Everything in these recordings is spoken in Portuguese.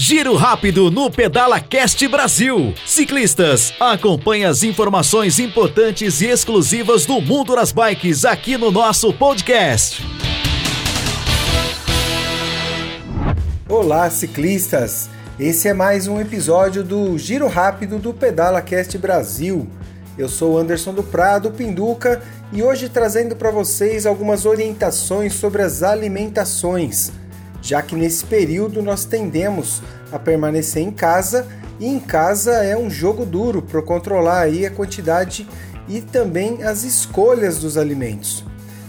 Giro rápido no Pedala Cast Brasil. Ciclistas, acompanhe as informações importantes e exclusivas do mundo das bikes aqui no nosso podcast. Olá, ciclistas! Esse é mais um episódio do Giro Rápido do Pedala Cast Brasil. Eu sou Anderson do Prado, Pinduca, e hoje trazendo para vocês algumas orientações sobre as alimentações já que nesse período nós tendemos a permanecer em casa e em casa é um jogo duro para controlar aí a quantidade e também as escolhas dos alimentos.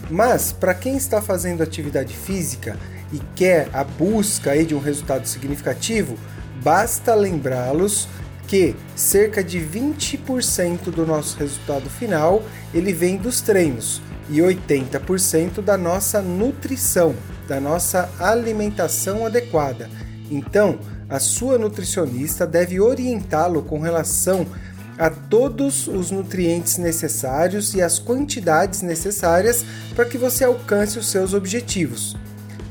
Mas para quem está fazendo atividade física e quer a busca aí de um resultado significativo, basta lembrá-los que cerca de 20% do nosso resultado final ele vem dos treinos e 80% da nossa nutrição da nossa alimentação adequada. Então, a sua nutricionista deve orientá-lo com relação a todos os nutrientes necessários e as quantidades necessárias para que você alcance os seus objetivos.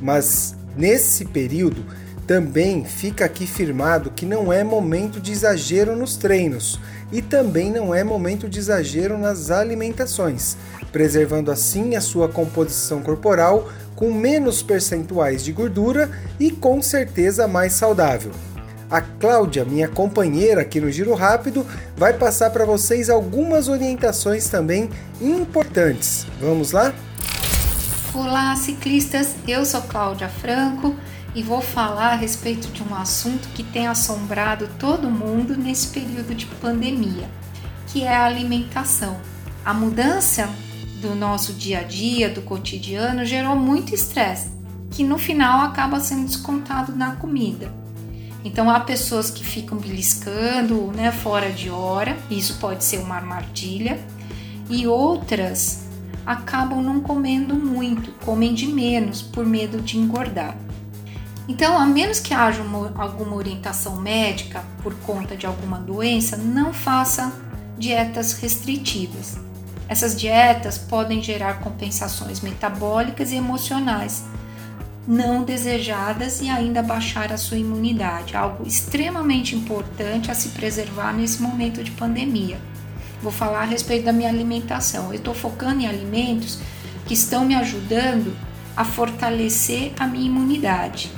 Mas nesse período, também fica aqui firmado que não é momento de exagero nos treinos e também não é momento de exagero nas alimentações, preservando assim a sua composição corporal com menos percentuais de gordura e com certeza mais saudável. A Cláudia, minha companheira aqui no Giro Rápido, vai passar para vocês algumas orientações também importantes. Vamos lá? Olá, ciclistas! Eu sou Cláudia Franco e vou falar a respeito de um assunto que tem assombrado todo mundo nesse período de pandemia, que é a alimentação. A mudança do nosso dia a dia, do cotidiano, gerou muito estresse, que no final acaba sendo descontado na comida. Então há pessoas que ficam beliscando, né, fora de hora, isso pode ser uma armadilha, e outras acabam não comendo muito, comem de menos por medo de engordar. Então, a menos que haja uma, alguma orientação médica por conta de alguma doença, não faça dietas restritivas. Essas dietas podem gerar compensações metabólicas e emocionais não desejadas e ainda baixar a sua imunidade, algo extremamente importante a se preservar nesse momento de pandemia. Vou falar a respeito da minha alimentação. Eu estou focando em alimentos que estão me ajudando a fortalecer a minha imunidade.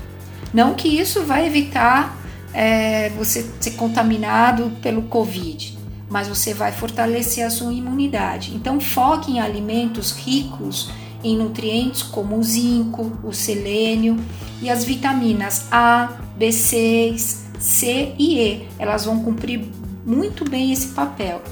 Não que isso vai evitar é, você ser contaminado pelo Covid, mas você vai fortalecer a sua imunidade. Então, foque em alimentos ricos em nutrientes como o zinco, o selênio e as vitaminas A, B6, C e E. Elas vão cumprir muito bem esse papel.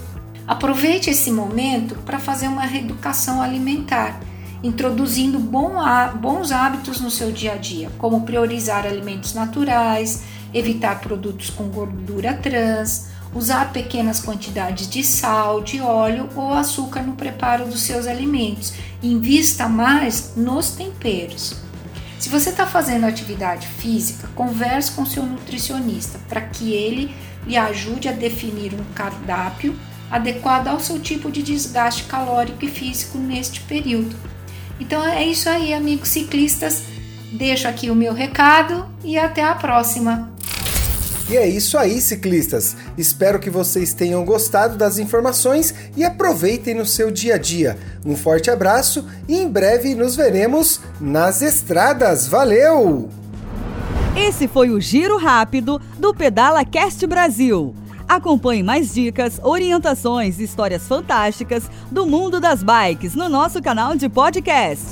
Aproveite esse momento para fazer uma reeducação alimentar, introduzindo bons hábitos no seu dia a dia, como priorizar alimentos naturais, evitar produtos com gordura trans, usar pequenas quantidades de sal, de óleo ou açúcar no preparo dos seus alimentos. Invista mais nos temperos. Se você está fazendo atividade física, converse com seu nutricionista para que ele lhe ajude a definir um cardápio adequado ao seu tipo de desgaste calórico e físico neste período. Então é isso aí, amigos ciclistas. Deixo aqui o meu recado e até a próxima. E é isso aí, ciclistas. Espero que vocês tenham gostado das informações e aproveitem no seu dia a dia. Um forte abraço e em breve nos veremos nas estradas. Valeu! Esse foi o Giro Rápido do Pedala Cast Brasil. Acompanhe mais dicas, orientações e histórias fantásticas do mundo das bikes no nosso canal de podcast.